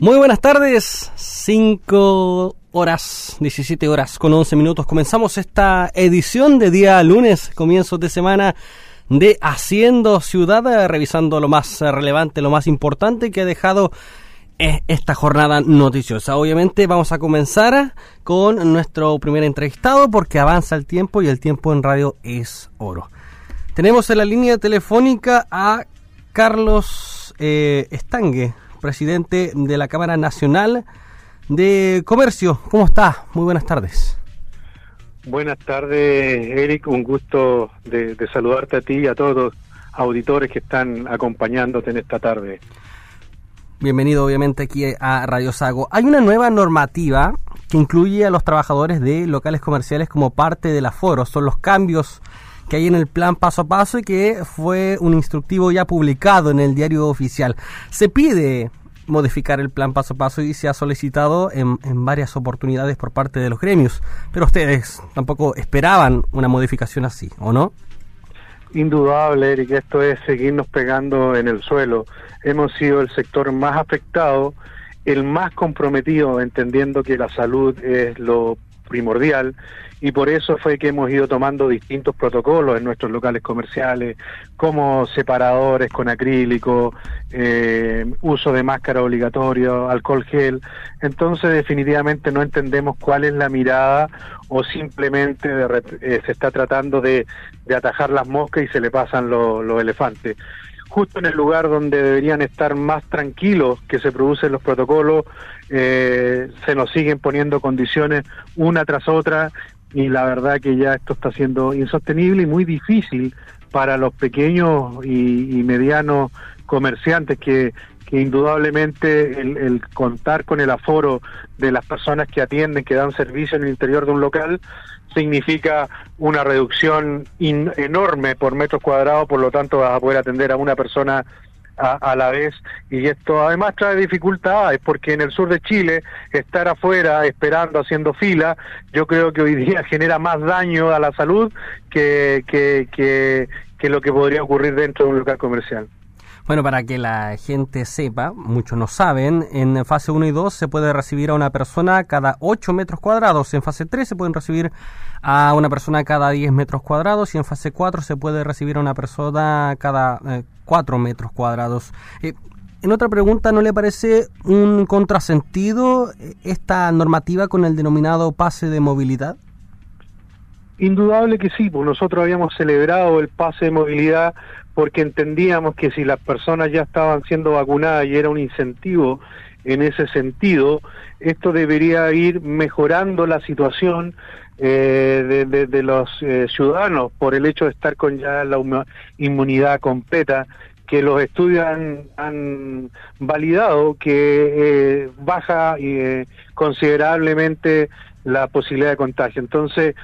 Muy buenas tardes, 5 horas, 17 horas con 11 minutos. Comenzamos esta edición de día lunes, comienzos de semana de Haciendo Ciudad, revisando lo más relevante, lo más importante que ha dejado eh, esta jornada noticiosa. Obviamente vamos a comenzar con nuestro primer entrevistado porque avanza el tiempo y el tiempo en radio es oro. Tenemos en la línea telefónica a Carlos eh, Estangue presidente de la Cámara Nacional de Comercio. ¿Cómo está? Muy buenas tardes. Buenas tardes, Eric. Un gusto de, saludarte a ti y a todos los auditores que están acompañándote en esta tarde. Bienvenido, obviamente, aquí a Radio Sago. Hay una nueva normativa que incluye a los trabajadores de locales comerciales como parte del aforo. Son los cambios que hay en el plan paso a paso y que fue un instructivo ya publicado en el diario oficial. Se pide modificar el plan paso a paso y se ha solicitado en, varias oportunidades por parte de los gremios, pero ustedes tampoco esperaban una modificación así, ¿o no? Indudable, Eric, esto es seguirnos pegando en el suelo. Hemos sido el sector más afectado, el más comprometido, entendiendo que la salud es lo primordial y por eso fue que hemos ido tomando distintos protocolos en nuestros locales comerciales, como separadores con acrílico, eh, uso de máscara obligatorio, alcohol gel. Entonces definitivamente no entendemos cuál es la mirada o simplemente eh, se está tratando de, atajar las moscas y se le pasan los elefantes justo en el lugar donde deberían estar más tranquilos que se producen los protocolos, eh, se nos siguen poniendo condiciones una tras otra y la verdad que ya esto está siendo insostenible y muy difícil para los pequeños y, medianos comerciantes que, que indudablemente el, contar con el aforo de las personas que atienden, que dan servicio en el interior de un local, significa una reducción enorme por metro cuadrado, por lo tanto vas a poder atender a una persona a, la vez y esto además trae dificultades porque en el sur de Chile estar afuera esperando haciendo fila yo creo que hoy día genera más daño a la salud que, que, que, que lo que podría ocurrir dentro de un local comercial. Bueno, para que la gente sepa, muchos no saben, en fase 1 y 2 se puede recibir a una persona cada 8 metros cuadrados, en fase 3 se pueden recibir a una persona cada 10 metros cuadrados y en fase 4 se puede recibir a una persona cada eh, 4 metros cuadrados. Eh, en otra pregunta, ¿no le parece un contrasentido eh, esta normativa con el denominado pase de movilidad? Indudable que sí, pues nosotros habíamos celebrado el pase de movilidad porque entendíamos que si las personas ya estaban siendo vacunadas y era un incentivo en ese sentido, esto debería ir mejorando la situación eh, de, los eh, ciudadanos por el hecho de estar con ya la inmunidad completa que los estudios han, validado que eh, baja considerablemente la posibilidad de contagio. Entonces,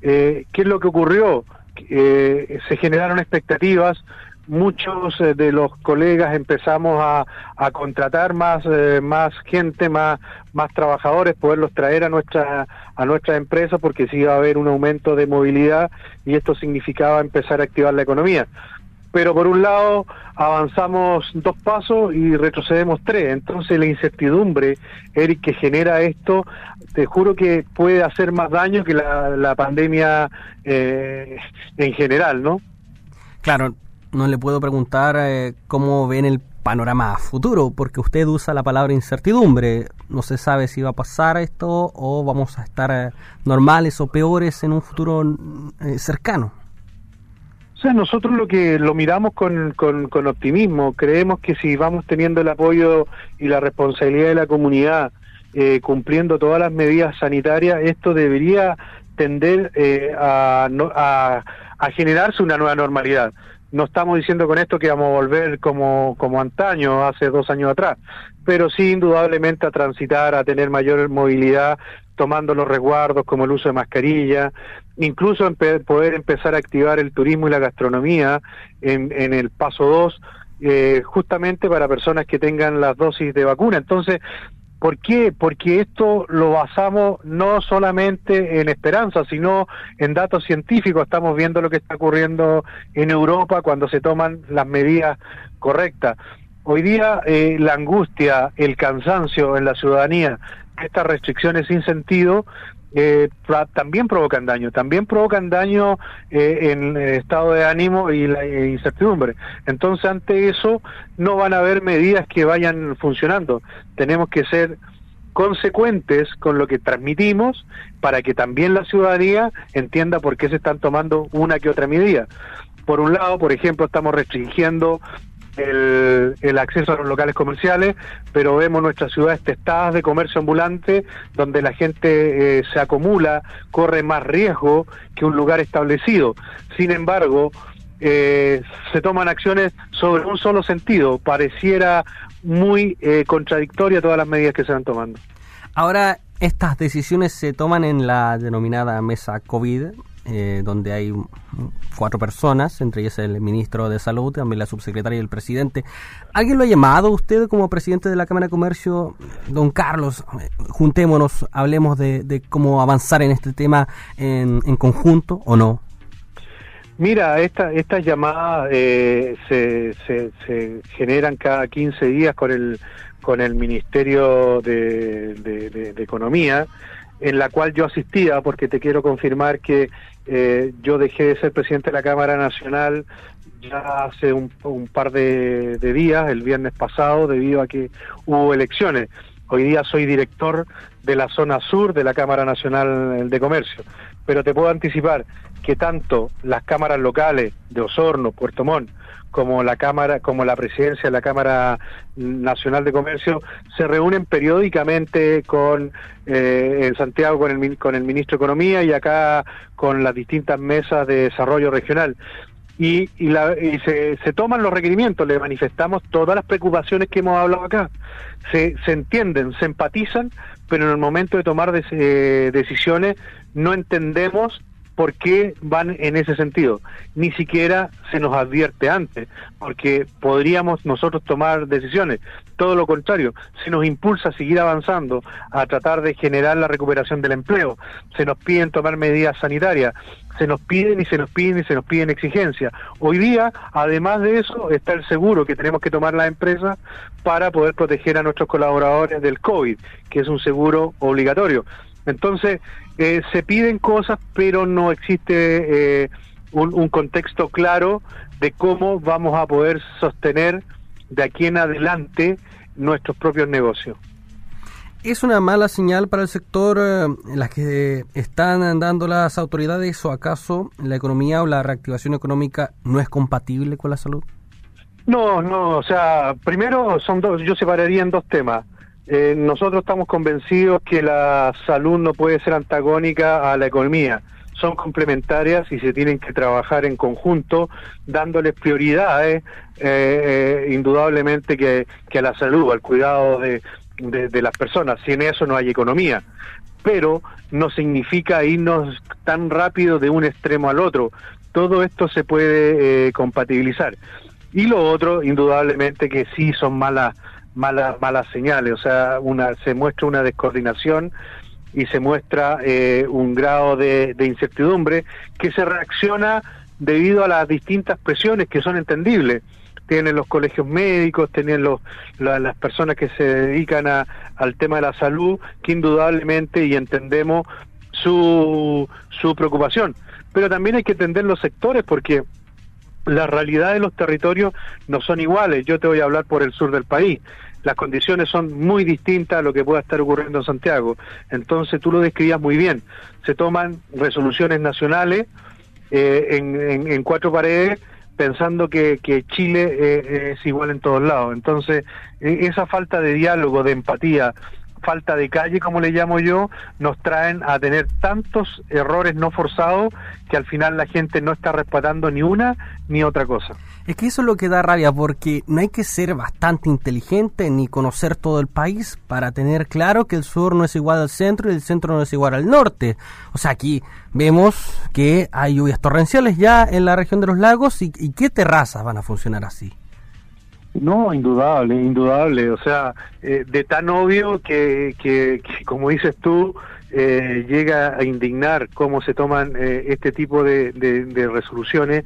¿qué es lo que ocurrió? se generaron expectativas muchos eh, de los colegas empezamos a, contratar más eh, más gente más más trabajadores poderlos traer a nuestra a nuestra empresa porque sí iba a haber un aumento de movilidad y esto significaba empezar a activar la economía pero por un lado avanzamos dos pasos y retrocedemos tres entonces la incertidumbre Eric que genera esto te juro que puede hacer más daño que la, pandemia eh, en general no Claro, no le puedo preguntar eh, cómo ven el panorama futuro, porque usted usa la palabra incertidumbre. No se sabe si va a pasar esto o vamos a estar eh, normales o peores en un futuro eh, cercano. O sea, nosotros lo que lo miramos con, con, optimismo, creemos que si vamos teniendo el apoyo y la responsabilidad de la comunidad, cumpliendo todas las medidas sanitarias, esto debería tender a, a, a generarse una nueva normalidad. No estamos diciendo con esto que vamos a volver como, como antaño, hace dos años atrás, pero sí indudablemente a transitar, a tener mayor movilidad, tomando los resguardos como el uso de mascarilla, incluso poder empezar a activar el turismo y la gastronomía en, en el paso 2, eh, justamente para personas que tengan las dosis de vacuna. Entonces, ¿Por qué? Porque esto lo basamos no solamente en esperanza, sino en datos científicos. Estamos viendo lo que está ocurriendo en Europa cuando se toman las medidas correctas. Hoy día eh, la angustia, el cansancio en la ciudadanía, estas restricciones sin sentido, eh, también provocan daño, también provocan daño eh, en el estado de ánimo y la incertidumbre. Entonces, ante eso, no van a haber medidas que vayan funcionando. Tenemos que ser consecuentes con lo que transmitimos para que también la ciudadanía entienda por qué se están tomando una que otra medida. Por un lado, por ejemplo, estamos restringiendo el, acceso a los locales comerciales, pero vemos nuestras ciudades testadas de comercio ambulante, donde la gente eh, se acumula, corre más riesgo que un lugar establecido. Sin embargo, eh, se toman acciones sobre un solo sentido. Pareciera muy eh, contradictoria todas las medidas que se van tomando. Ahora, estas decisiones se toman en la denominada mesa COVID, eh, donde hay cuatro personas, entre ellas el ministro de Salud, también la subsecretaria y el presidente. ¿Alguien lo ha llamado usted como presidente de la Cámara de Comercio? Don Carlos, juntémonos, hablemos de, cómo avanzar en este tema en, conjunto o no. Mira, esta, estas llamadas eh, se, se, generan cada 15 días con el, con el Ministerio de Economía en la cual yo asistía, porque te quiero confirmar que eh, yo dejé de ser presidente de la Cámara Nacional ya hace un, par de, días, el viernes pasado, debido a que hubo elecciones. Hoy día soy director de la zona sur de la Cámara Nacional de Comercio, pero te puedo anticipar que tanto las cámaras locales de Osorno, Puerto Montt, como la Cámara, como la presidencia de la Cámara Nacional de Comercio se reúnen periódicamente con eh, en Santiago con el con el ministro de Economía y acá con las distintas mesas de desarrollo regional. Y, y, la, y se, se, toman los requerimientos, le manifestamos todas las preocupaciones que hemos hablado acá. Se, se entienden, se empatizan, pero en el momento de tomar eh, decisiones no entendemos por qué van en ese sentido. Ni siquiera se nos advierte antes, porque podríamos nosotros tomar decisiones. Todo lo contrario, se nos impulsa a seguir avanzando, a tratar de generar la recuperación del empleo. Se nos piden tomar medidas sanitarias, se nos piden y se nos piden y se nos piden exigencias. Hoy día, además de eso, está el seguro que tenemos que tomar las empresas para poder proteger a nuestros colaboradores del COVID, que es un seguro obligatorio. Entonces, eh, se piden cosas, pero no existe eh, un, contexto claro de cómo vamos a poder sostener de aquí en adelante nuestros propios negocios. ¿Es una mala señal para el sector eh, en la que están dando las autoridades o acaso la economía o la reactivación económica no es compatible con la salud? No, no, o sea, primero son dos, yo separaría en dos temas. Eh, nosotros estamos convencidos que la salud no puede ser antagónica a la economía. Son complementarias y se tienen que trabajar en conjunto, dándoles prioridades, eh, eh, indudablemente, que, a la salud, al cuidado de, de, las personas. Sin eso no hay economía. Pero no significa irnos tan rápido de un extremo al otro. Todo esto se puede compatibilizar. Y lo otro, indudablemente, que sí son malas malas malas señales, o sea, una se muestra una descoordinación y se muestra eh, un grado de, incertidumbre que se reacciona debido a las distintas presiones que son entendibles. Tienen los colegios médicos, tienen los, las personas que se dedican a, al tema de la salud, que indudablemente y entendemos su, su preocupación. Pero también hay que entender los sectores porque la realidad de los territorios no son iguales. Yo te voy a hablar por el sur del país. Las condiciones son muy distintas a lo que pueda estar ocurriendo en Santiago. Entonces tú lo describías muy bien. Se toman resoluciones nacionales eh, en, cuatro paredes pensando que, Chile eh, es igual en todos lados. Entonces, e, esa falta de diálogo, de empatía, falta de calle, como le llamo yo, nos traen a tener tantos errores no forzados que al final la gente no está respetando ni una ni otra cosa. Es que eso es lo que da rabia, porque no hay que ser bastante inteligente ni conocer todo el país para tener claro que el sur no es igual al centro y el centro no es igual al norte. O sea, aquí vemos que hay lluvias torrenciales ya en la región de los lagos y, y qué terrazas van a funcionar así. No, indudable, indudable. O sea, eh, de tan obvio que, que, como dices tú, eh, llega a indignar cómo se toman eh, este tipo de, de, resoluciones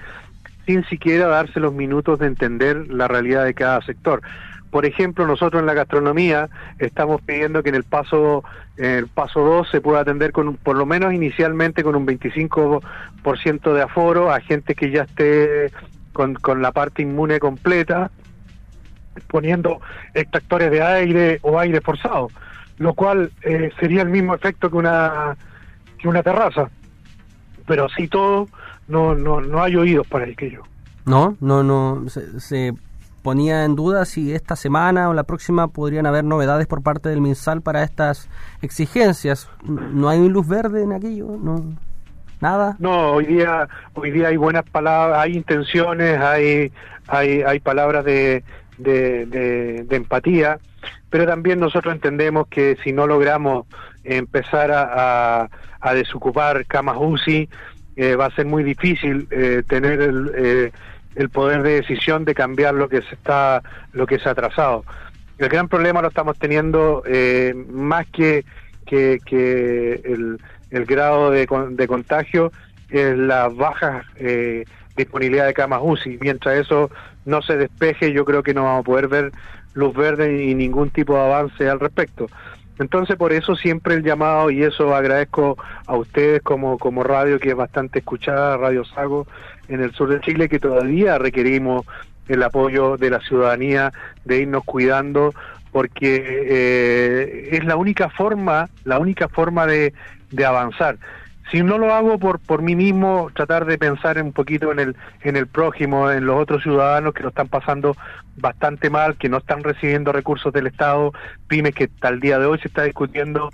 sin siquiera darse los minutos de entender la realidad de cada sector. Por ejemplo, nosotros en la gastronomía estamos pidiendo que en el paso en el paso 2 se pueda atender con por lo menos inicialmente con un 25% de aforo a gente que ya esté con, con la parte inmune completa, poniendo extractores de aire o aire forzado, lo cual eh, sería el mismo efecto que una que una terraza. Pero así todo, no no no hay oídos para aquello. No, no, no se ponía en duda si esta semana o la próxima podrían haber novedades por parte del MinSal para estas exigencias. ¿No hay luz verde en aquello? ¿No? ¿Nada? No, hoy día, hoy día hay buenas palabras, hay intenciones, hay, hay, hay palabras de, de, empatía, pero también nosotros entendemos que si no logramos empezar a, a, desocupar camas UCI, eh, va a ser muy difícil eh, tener el, eh, el poder de decisión de cambiar lo que se está lo que se ha atrasado. El gran problema lo estamos teniendo eh, más que que, que el, el, grado de, de, contagio es la baja eh, disponibilidad de camas UCI mientras eso no se despeje yo creo que no vamos a poder ver luz verde y ningún tipo de avance al respecto entonces por eso siempre el llamado y eso agradezco a ustedes como como radio que es bastante escuchada Radio Sago en el sur de Chile que todavía requerimos el apoyo de la ciudadanía de irnos cuidando porque eh, es la única forma, la única forma de, de avanzar. Si no lo hago por por mí mismo, tratar de pensar un poquito en el en el prójimo, en los otros ciudadanos que lo están pasando bastante mal, que no están recibiendo recursos del Estado, pymes que hasta el día de hoy se está discutiendo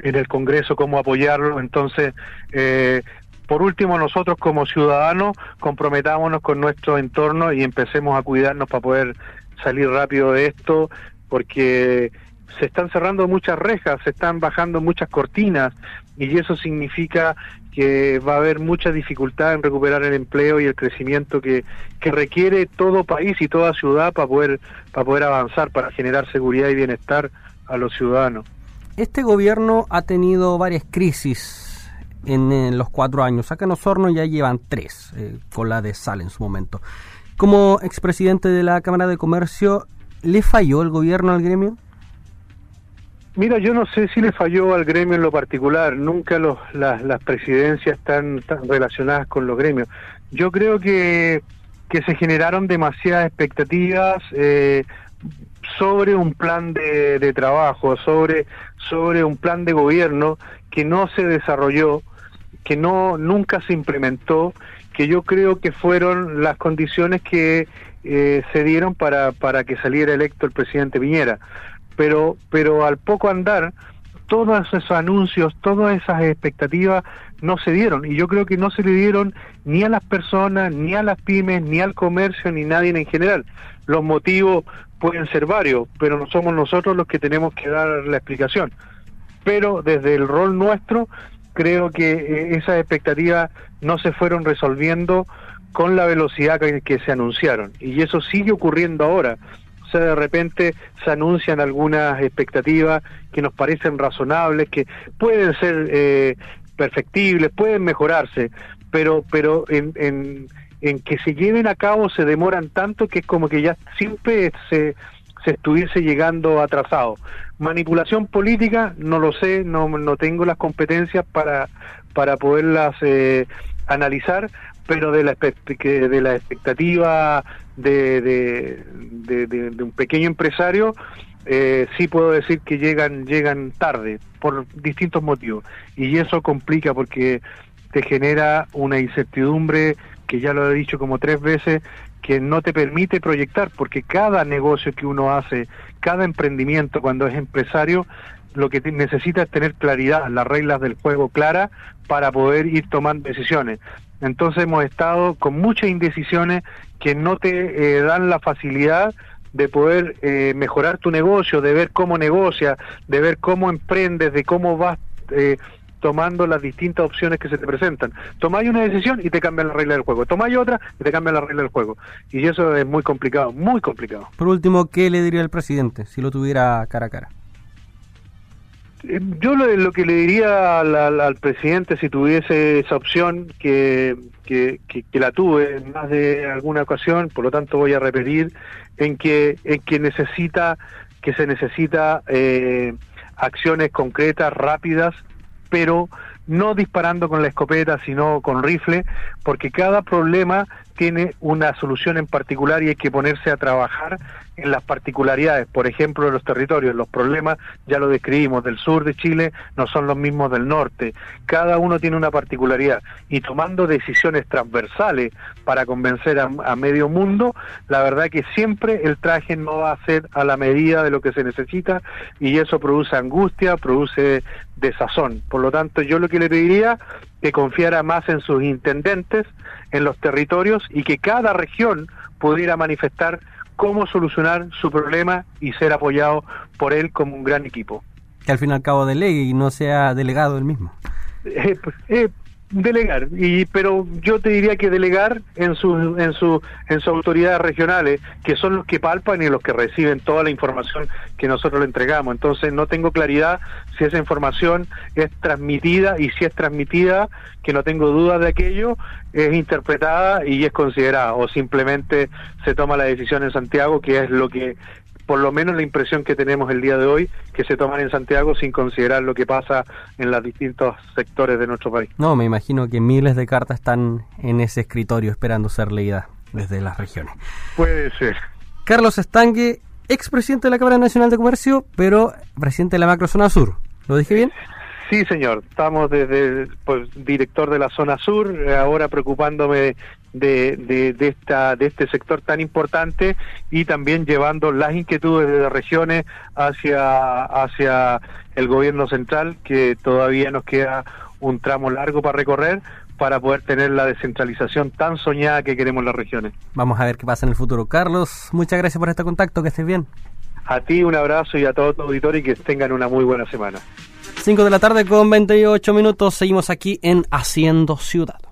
en el Congreso cómo apoyarlo, entonces eh, por último, nosotros como ciudadanos comprometámonos con nuestro entorno y empecemos a cuidarnos para poder salir rápido de esto, porque se están cerrando muchas rejas, se están bajando muchas cortinas y eso significa que va a haber mucha dificultad en recuperar el empleo y el crecimiento que, que requiere todo país y toda ciudad para poder, para poder avanzar, para generar seguridad y bienestar a los ciudadanos. Este gobierno ha tenido varias crisis en, los cuatro años. Acá en Osorno ya llevan tres, eh, con la de Sal en su momento. Como expresidente de la Cámara de Comercio, ¿le falló el gobierno al gremio? Mira, yo no sé si le falló al gremio en lo particular. Nunca los, las, presidencias están, relacionadas con los gremios. Yo creo que, que se generaron demasiadas expectativas eh, sobre un plan de, de, trabajo, sobre, sobre un plan de gobierno que no se desarrolló que no nunca se implementó, que yo creo que fueron las condiciones que eh, se dieron para, para que saliera electo el presidente Piñera. Pero, pero al poco andar, todos esos anuncios, todas esas expectativas no se dieron. Y yo creo que no se le dieron ni a las personas, ni a las pymes, ni al comercio, ni nadie en general. Los motivos pueden ser varios, pero no somos nosotros los que tenemos que dar la explicación. Pero desde el rol nuestro creo que eh, esas expectativas no se fueron resolviendo con la velocidad que, se anunciaron. Y eso sigue ocurriendo ahora. O sea, de repente se anuncian algunas expectativas que nos parecen razonables, que pueden ser eh, perfectibles, pueden mejorarse, pero, pero en, en, en que se lleven a cabo se demoran tanto que es como que ya siempre se, se estuviese llegando atrasado. Manipulación política, no lo sé, no, no tengo las competencias para, para poderlas eh, analizar, pero de la, de la expectativa de, de, un pequeño empresario, eh, sí puedo decir que llegan, llegan tarde por distintos motivos. Y eso complica porque te genera una incertidumbre que ya lo he dicho como tres veces, que no te permite proyectar, porque cada negocio que uno hace, cada emprendimiento cuando es empresario, lo que necesita es tener claridad, las reglas del juego claras para poder ir tomando decisiones. Entonces hemos estado con muchas indecisiones que no te eh, dan la facilidad de poder eh, mejorar tu negocio, de ver cómo negocia, de ver cómo emprendes, de cómo vas eh, tomando las distintas opciones que se te presentan. Tomáis una decisión y te cambian la regla del juego. Tomáis otra y te cambian la regla del juego. Y eso es muy complicado, muy complicado. Por último, ¿qué le diría el presidente si lo tuviera cara a cara? Yo lo, que le diría al, presidente si tuviese esa opción, que, que, la tuve en más de alguna ocasión, por lo tanto voy a repetir, en que, en que necesita, que se necesita eh, acciones concretas, rápidas, pero no disparando con la escopeta, sino con rifle, porque cada problema tiene una solución en particular y hay que ponerse a trabajar en las particularidades, por ejemplo, de los territorios. Los problemas, ya lo describimos, del sur de Chile no son los mismos del norte. Cada uno tiene una particularidad y tomando decisiones transversales para convencer a, medio mundo, la verdad que siempre el traje no va a ser a la medida de lo que se necesita y eso produce angustia, produce desazón. Por lo tanto, yo lo que le pediría que confiara más en sus intendentes, en los territorios y que cada región pudiera manifestar cómo solucionar su problema y ser apoyado por él como un gran equipo. Que al fin y al cabo delegue y no sea delegado él mismo. Eh, pues, eh, delegar. Y pero yo te diría que delegar en sus en su en sus autoridades regionales que son los que palpan y los que reciben toda la información que nosotros le entregamos. Entonces no tengo claridad si esa información es transmitida y si es transmitida que no tengo dudas de aquello es interpretada y es considerada o simplemente se toma la decisión en Santiago que es lo que por lo menos la impresión que tenemos el día de hoy, que se toman en Santiago sin considerar lo que pasa en los distintos sectores de nuestro país. No, me imagino que miles de cartas están en ese escritorio esperando ser leídas desde las regiones. Puede ser. Carlos Estangue, expresidente de la Cámara Nacional de Comercio, pero presidente de la Macrozona Sur. ¿Lo dije bien? Sí, señor. Estamos desde pues, director de la zona sur, ahora preocupándome de, de, esta, de este sector tan importante y también llevando las inquietudes de las regiones hacia, hacia el gobierno central, que todavía nos queda un tramo largo para recorrer para poder tener la descentralización tan soñada que queremos las regiones. Vamos a ver qué pasa en el futuro. Carlos, muchas gracias por este contacto, que estés bien. A ti un abrazo y a todo tu auditorio y que tengan una muy buena semana. 5 de la tarde con 28 minutos, seguimos aquí en Haciendo Ciudad.